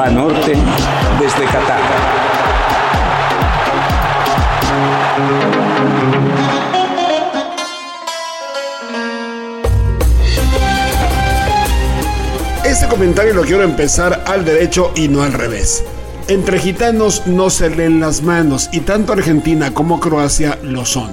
Banorte desde Qatar. Este comentario lo quiero empezar al derecho y no al revés. Entre gitanos no se leen las manos y tanto Argentina como Croacia lo son.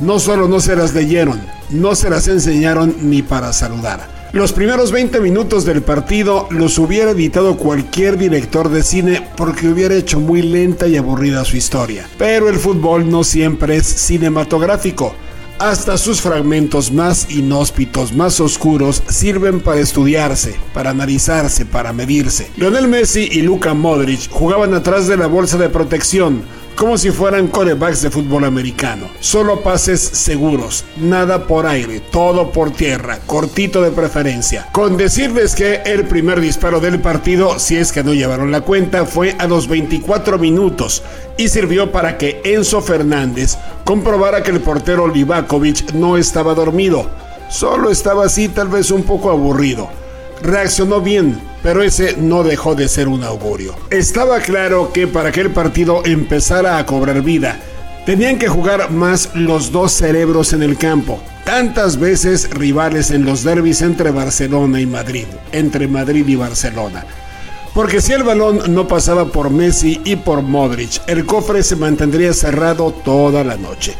No solo no se las leyeron, no se las enseñaron ni para saludar. Los primeros 20 minutos del partido los hubiera editado cualquier director de cine porque hubiera hecho muy lenta y aburrida su historia. Pero el fútbol no siempre es cinematográfico. Hasta sus fragmentos más inhóspitos, más oscuros, sirven para estudiarse, para analizarse, para medirse. Lionel Messi y Luka Modric jugaban atrás de la bolsa de protección, como si fueran corebacks de fútbol americano. Solo pases seguros, nada por aire, todo por tierra, cortito de preferencia. Con decirles que el primer disparo del partido, si es que no llevaron la cuenta, fue a los 24 minutos y sirvió para que Enzo Fernández comprobara que el portero Livakovic no estaba dormido, solo estaba así tal vez un poco aburrido. Reaccionó bien, pero ese no dejó de ser un augurio. Estaba claro que para que el partido empezara a cobrar vida, tenían que jugar más los dos cerebros en el campo. Tantas veces rivales en los derbis entre Barcelona y Madrid, entre Madrid y Barcelona. Porque si el balón no pasaba por Messi y por Modric, el cofre se mantendría cerrado toda la noche.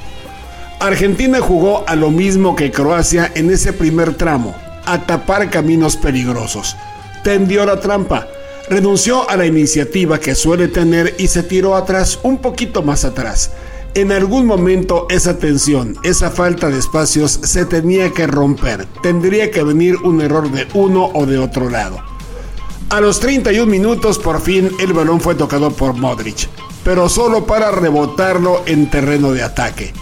Argentina jugó a lo mismo que Croacia en ese primer tramo, a tapar caminos peligrosos. Tendió la trampa, renunció a la iniciativa que suele tener y se tiró atrás, un poquito más atrás. En algún momento esa tensión, esa falta de espacios se tenía que romper. Tendría que venir un error de uno o de otro lado. A los 31 minutos por fin el balón fue tocado por Modric, pero solo para rebotarlo en terreno de ataque.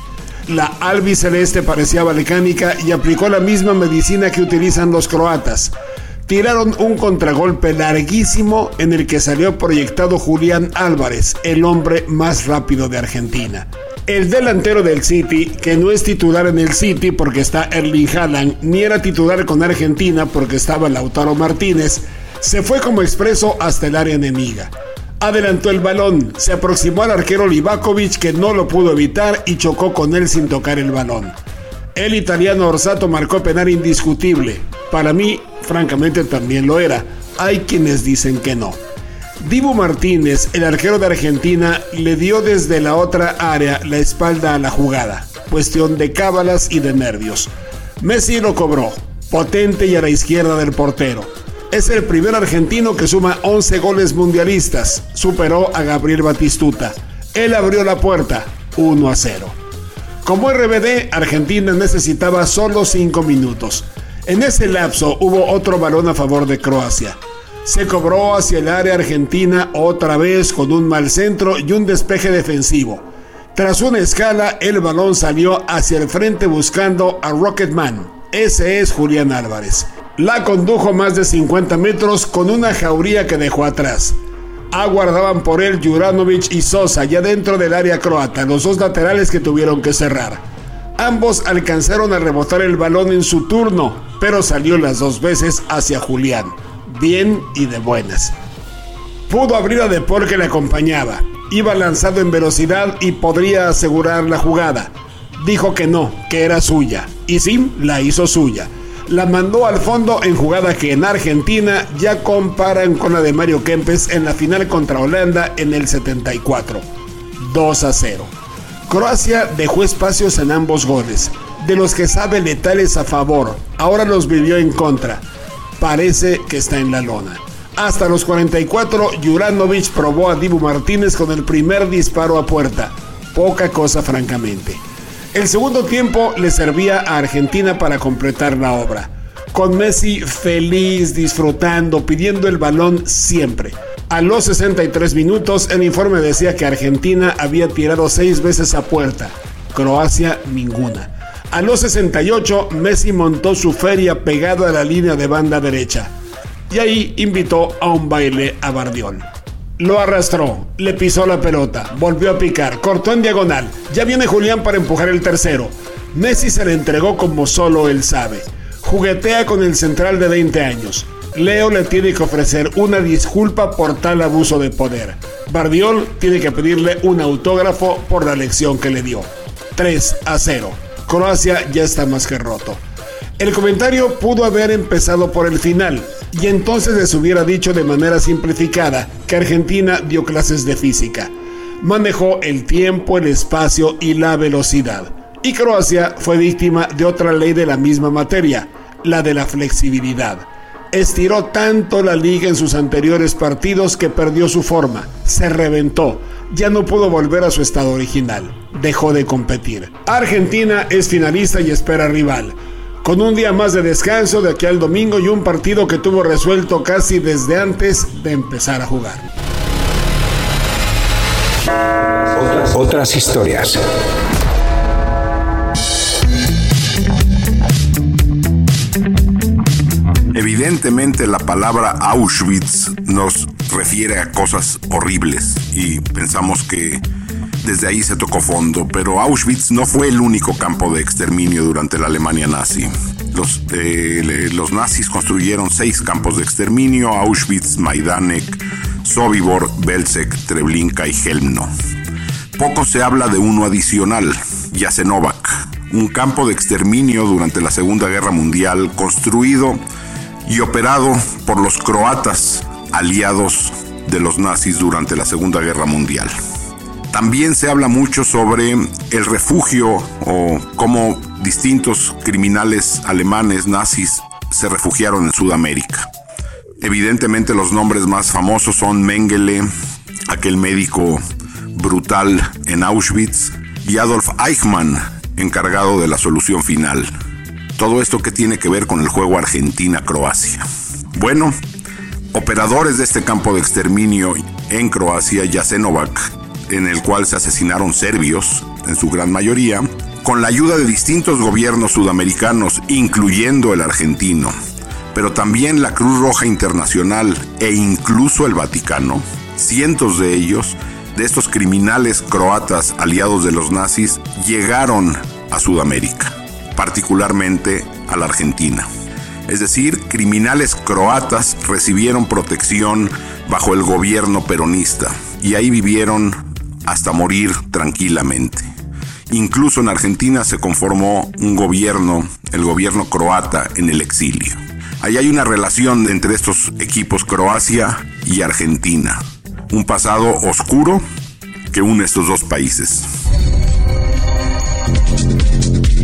La albiceleste parecía balcánica y aplicó la misma medicina que utilizan los croatas. Tiraron un contragolpe larguísimo en el que salió proyectado Julián Álvarez, el hombre más rápido de Argentina. El delantero del City, que no es titular en el City porque está Erling Haaland, ni era titular con Argentina porque estaba Lautaro Martínez, se fue como expreso hasta el área enemiga. Adelantó el balón, se aproximó al arquero Livakovic que no lo pudo evitar y chocó con él sin tocar el balón. El italiano Orsato marcó penal indiscutible. Para mí, francamente, también lo era. Hay quienes dicen que no. Dibu Martínez, el arquero de Argentina, le dio desde la otra área la espalda a la jugada. Cuestión de cábalas y de nervios. Messi lo cobró, potente y a la izquierda del portero. Es el primer argentino que suma 11 goles mundialistas. Superó a Gabriel Batistuta. Él abrió la puerta 1 a 0. Como RBD, Argentina necesitaba solo 5 minutos. En ese lapso hubo otro balón a favor de Croacia. Se cobró hacia el área argentina otra vez con un mal centro y un despeje defensivo. Tras una escala, el balón salió hacia el frente buscando a Rocketman. Ese es Julián Álvarez. La condujo más de 50 metros con una jauría que dejó atrás. Aguardaban por él Juranovic y Sosa ya dentro del área croata, los dos laterales que tuvieron que cerrar. Ambos alcanzaron a rebotar el balón en su turno, pero salió las dos veces hacia Julián, bien y de buenas. Pudo abrir a Depor que le acompañaba, iba lanzado en velocidad y podría asegurar la jugada. Dijo que no, que era suya, y sí, la hizo suya la mandó al fondo en jugada que en Argentina ya comparan con la de Mario Kempes en la final contra Holanda en el 74. 2 a 0. Croacia dejó espacios en ambos goles, de los que sabe letales a favor, ahora los vivió en contra. Parece que está en la lona. Hasta los 44, Juranovic probó a Dibu Martínez con el primer disparo a puerta. Poca cosa francamente. El segundo tiempo le servía a Argentina para completar la obra, con Messi feliz, disfrutando, pidiendo el balón siempre. A los 63 minutos el informe decía que Argentina había tirado seis veces a puerta, Croacia ninguna. A los 68 Messi montó su feria pegado a la línea de banda derecha y ahí invitó a un baile a Bardiol. Lo arrastró, le pisó la pelota, volvió a picar, cortó en diagonal. Ya viene Julián para empujar el tercero. Messi se le entregó como solo él sabe. Juguetea con el central de 20 años. Leo le tiene que ofrecer una disculpa por tal abuso de poder. Bardiol tiene que pedirle un autógrafo por la lección que le dio. 3 a 0. Croacia ya está más que roto. El comentario pudo haber empezado por el final, y entonces les hubiera dicho de manera simplificada que Argentina dio clases de física. Manejó el tiempo, el espacio y la velocidad. Y Croacia fue víctima de otra ley de la misma materia, la de la flexibilidad. Estiró tanto la liga en sus anteriores partidos que perdió su forma, se reventó, ya no pudo volver a su estado original, dejó de competir. Argentina es finalista y espera rival con un día más de descanso de aquí al domingo y un partido que tuvo resuelto casi desde antes de empezar a jugar. Otras, historias. Evidentemente la palabra Auschwitz nos refiere a cosas horribles y pensamos que desde ahí se tocó fondo, pero Auschwitz no fue el único campo de exterminio durante la Alemania nazi. Los, eh, los nazis construyeron seis campos de exterminio, Auschwitz, Majdanek, Sobibor, Belzec, Treblinka y Helmno. Poco se habla de uno adicional, Jasenovac, un campo de exterminio durante la Segunda Guerra Mundial construido y operado por los croatas aliados de los nazis durante la Segunda Guerra Mundial. También se habla mucho sobre el refugio o cómo distintos criminales alemanes nazis se refugiaron en Sudamérica. Evidentemente los nombres más famosos son Mengele, aquel médico brutal en Auschwitz, y Adolf Eichmann, encargado de la solución final. Todo esto que tiene que ver con el juego Argentina-Croacia. Bueno, operadores de este campo de exterminio en Croacia, Jasenovac, en el cual se asesinaron serbios, en su gran mayoría, con la ayuda de distintos gobiernos sudamericanos, incluyendo el argentino, pero también la Cruz Roja Internacional e incluso el Vaticano, cientos de ellos, de estos criminales croatas aliados de los nazis, llegaron a Sudamérica, particularmente a la Argentina. Es decir, criminales croatas recibieron protección bajo el gobierno peronista y ahí vivieron hasta morir tranquilamente. Incluso en Argentina se conformó un gobierno, el gobierno croata, en el exilio. Ahí hay una relación entre estos equipos Croacia y Argentina. Un pasado oscuro que une estos dos países.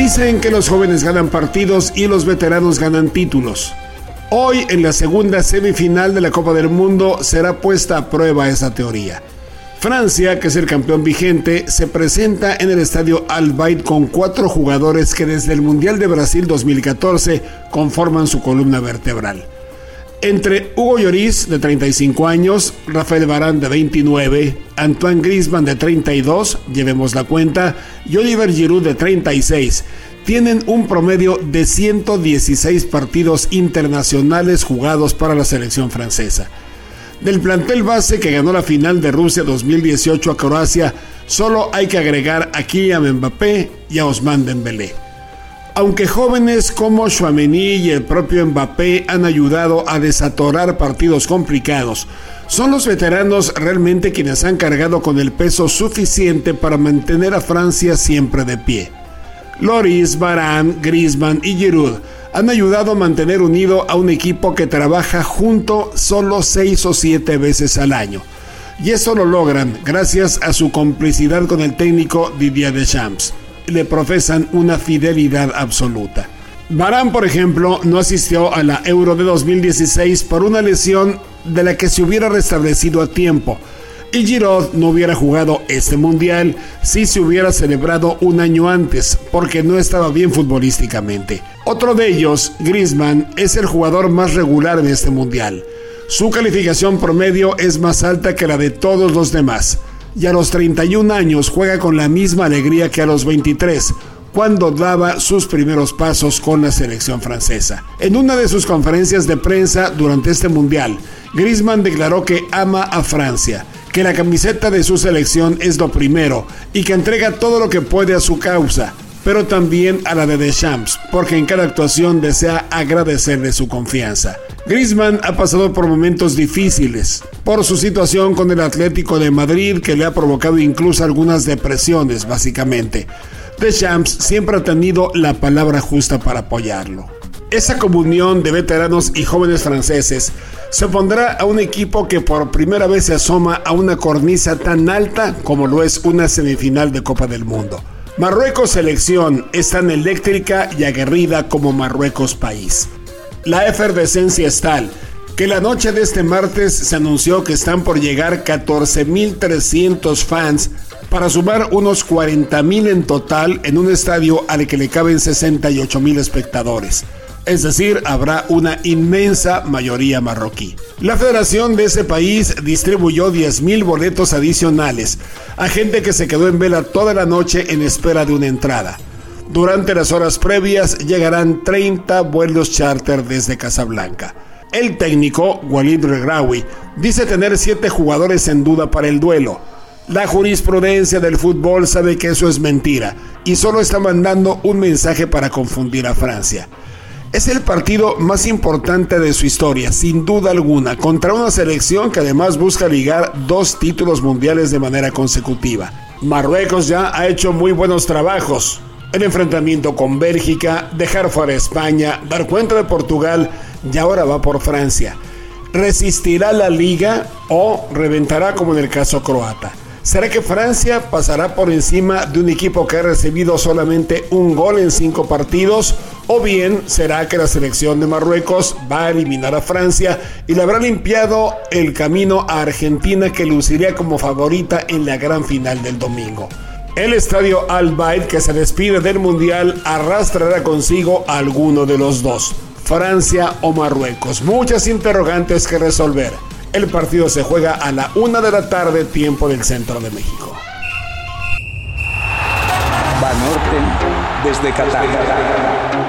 Dicen que los jóvenes ganan partidos y los veteranos ganan títulos. Hoy, en la segunda semifinal de la Copa del Mundo, será puesta a prueba esa teoría. Francia, que es el campeón vigente, se presenta en el estadio Al con cuatro jugadores que desde el Mundial de Brasil 2014 conforman su columna vertebral. Entre Hugo Lloris, de 35 años, Rafael Barán, de 29, Antoine Griezmann, de 32, llevemos la cuenta, y Oliver Giroud, de 36, tienen un promedio de 116 partidos internacionales jugados para la selección francesa. Del plantel base que ganó la final de Rusia 2018 a Croacia, solo hay que agregar a Kylian Mbappé y a Osman Dembélé. Aunque jóvenes como Chouameni y el propio Mbappé han ayudado a desatorar partidos complicados, son los veteranos realmente quienes han cargado con el peso suficiente para mantener a Francia siempre de pie. Loris, Varane, Griezmann y Giroud han ayudado a mantener unido a un equipo que trabaja junto solo seis o siete veces al año. Y eso lo logran gracias a su complicidad con el técnico Didier Deschamps le profesan una fidelidad absoluta. Barán, por ejemplo, no asistió a la Euro de 2016 por una lesión de la que se hubiera restablecido a tiempo. y Giroud no hubiera jugado este mundial si se hubiera celebrado un año antes, porque no estaba bien futbolísticamente. Otro de ellos, Griezmann, es el jugador más regular de este mundial. Su calificación promedio es más alta que la de todos los demás, y a los 31 años juega con la misma alegría que a los 23, cuando daba sus primeros pasos con la selección francesa. En una de sus conferencias de prensa durante este mundial, Griezmann declaró que ama a Francia que la camiseta de su selección es lo primero y que entrega todo lo que puede a su causa, pero también a la de Deschamps, porque en cada actuación desea agradecerle su confianza. Griezmann ha pasado por momentos difíciles, por su situación con el Atlético de Madrid que le ha provocado incluso algunas depresiones, básicamente. Deschamps siempre ha tenido la palabra justa para apoyarlo. Esa comunión de veteranos y jóvenes franceses se pondrá a un equipo que por primera vez se asoma a una cornisa tan alta como lo es una semifinal de Copa del Mundo. Marruecos selección es tan eléctrica y aguerrida como Marruecos país. La efervescencia es tal que la noche de este martes se anunció que están por llegar 14.300 fans para sumar unos 40.000 en total en un estadio al que le caben 68.000 espectadores es decir, habrá una inmensa mayoría marroquí. La federación de ese país distribuyó 10.000 boletos adicionales a gente que se quedó en vela toda la noche en espera de una entrada. Durante las horas previas llegarán 30 vuelos charter desde Casablanca. El técnico, Walid Regraoui, dice tener 7 jugadores en duda para el duelo. La jurisprudencia del fútbol sabe que eso es mentira y solo está mandando un mensaje para confundir a Francia. Es el partido más importante de su historia, sin duda alguna, contra una selección que además busca ligar dos títulos mundiales de manera consecutiva. Marruecos ya ha hecho muy buenos trabajos. El enfrentamiento con Bélgica, dejar fuera España, dar cuenta de Portugal y ahora va por Francia. ¿Resistirá la liga o reventará como en el caso croata? ¿Será que Francia pasará por encima de un equipo que ha recibido solamente un gol en cinco partidos? ¿O bien será que la selección de Marruecos va a eliminar a Francia y le habrá limpiado el camino a Argentina que luciría como favorita en la gran final del domingo? El estadio Al Bayt que se despide del Mundial arrastrará consigo a alguno de los dos, Francia o Marruecos. Muchas interrogantes que resolver. El partido se juega a la una de la tarde, tiempo del centro de México. Desde Qatar.